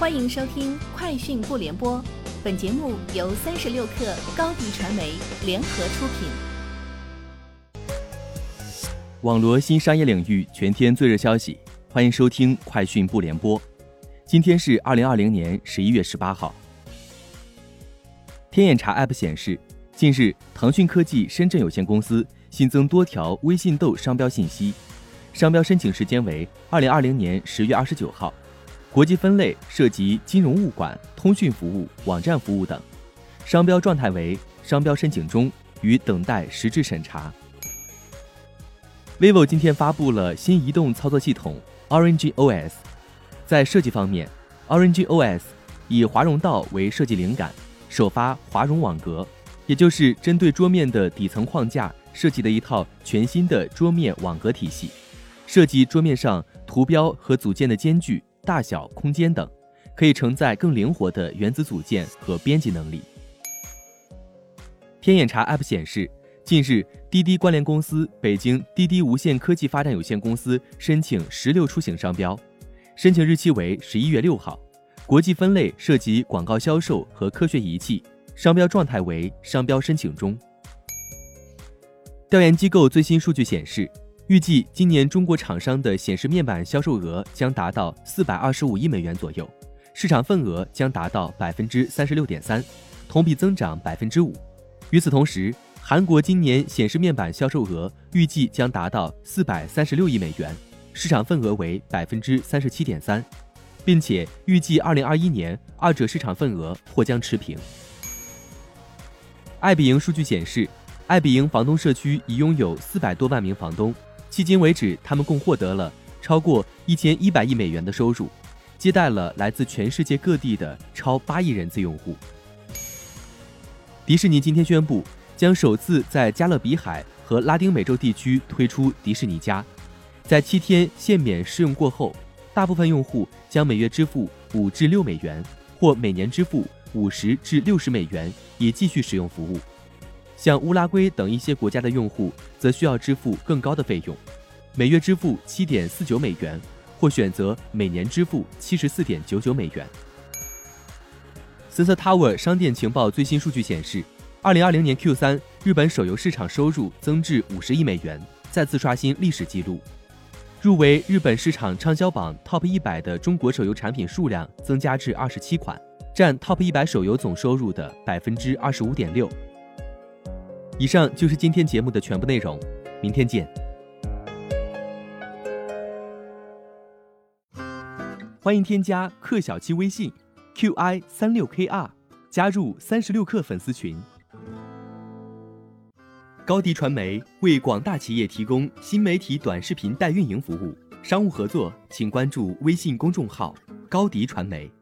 欢迎收听《快讯不联播》，本节目由三十六克高低传媒联合出品。网罗新商业领域全天最热消息，欢迎收听《快讯不联播》。今天是二零二零年十一月十八号。天眼查 App 显示，近日腾讯科技深圳有限公司新增多条微信豆商标信息。商标申请时间为二零二零年十月二十九号，国际分类涉及金融物管、通讯服务、网站服务等，商标状态为商标申请中，与等待实质审查。vivo 今天发布了新移动操作系统 Orange OS，在设计方面，Orange OS 以华容道为设计灵感，首发华容网格，也就是针对桌面的底层框架设计的一套全新的桌面网格体系。设计桌面上图标和组件的间距、大小、空间等，可以承载更灵活的原子组件和编辑能力。天眼查 App 显示，近日滴滴关联公司北京滴滴无线科技发展有限公司申请十六出行商标，申请日期为十一月六号，国际分类涉及广告销售和科学仪器，商标状态为商标申请中。调研机构最新数据显示。预计今年中国厂商的显示面板销售额将达到四百二十五亿美元左右，市场份额将达到百分之三十六点三，同比增长百分之五。与此同时，韩国今年显示面板销售额预计将达到四百三十六亿美元，市场份额为百分之三十七点三，并且预计二零二一年二者市场份额或将持平。爱彼迎数据显示，爱彼迎房东社区已拥有四百多万名房东。迄今为止，他们共获得了超过一千一百亿美元的收入，接待了来自全世界各地的超八亿人次用户。迪士尼今天宣布，将首次在加勒比海和拉丁美洲地区推出迪士尼加，在七天限免试用过后，大部分用户将每月支付五至六美元，或每年支付五十至六十美元，以继续使用服务。像乌拉圭等一些国家的用户则需要支付更高的费用，每月支付七点四九美元，或选择每年支付七十四点九九美元。Sensor Tower 商店情报最新数据显示，二零二零年 Q 三日本手游市场收入增至五十亿美元，再次刷新历史记录。入围日本市场畅销榜 TOP 一百的中国手游产品数量增加至二十七款，占 TOP 一百手游总收入的百分之二十五点六。以上就是今天节目的全部内容，明天见。欢迎添加克小七微信，qi 三六 kr，加入三十六氪粉丝群。高迪传媒为广大企业提供新媒体短视频代运营服务，商务合作请关注微信公众号高迪传媒。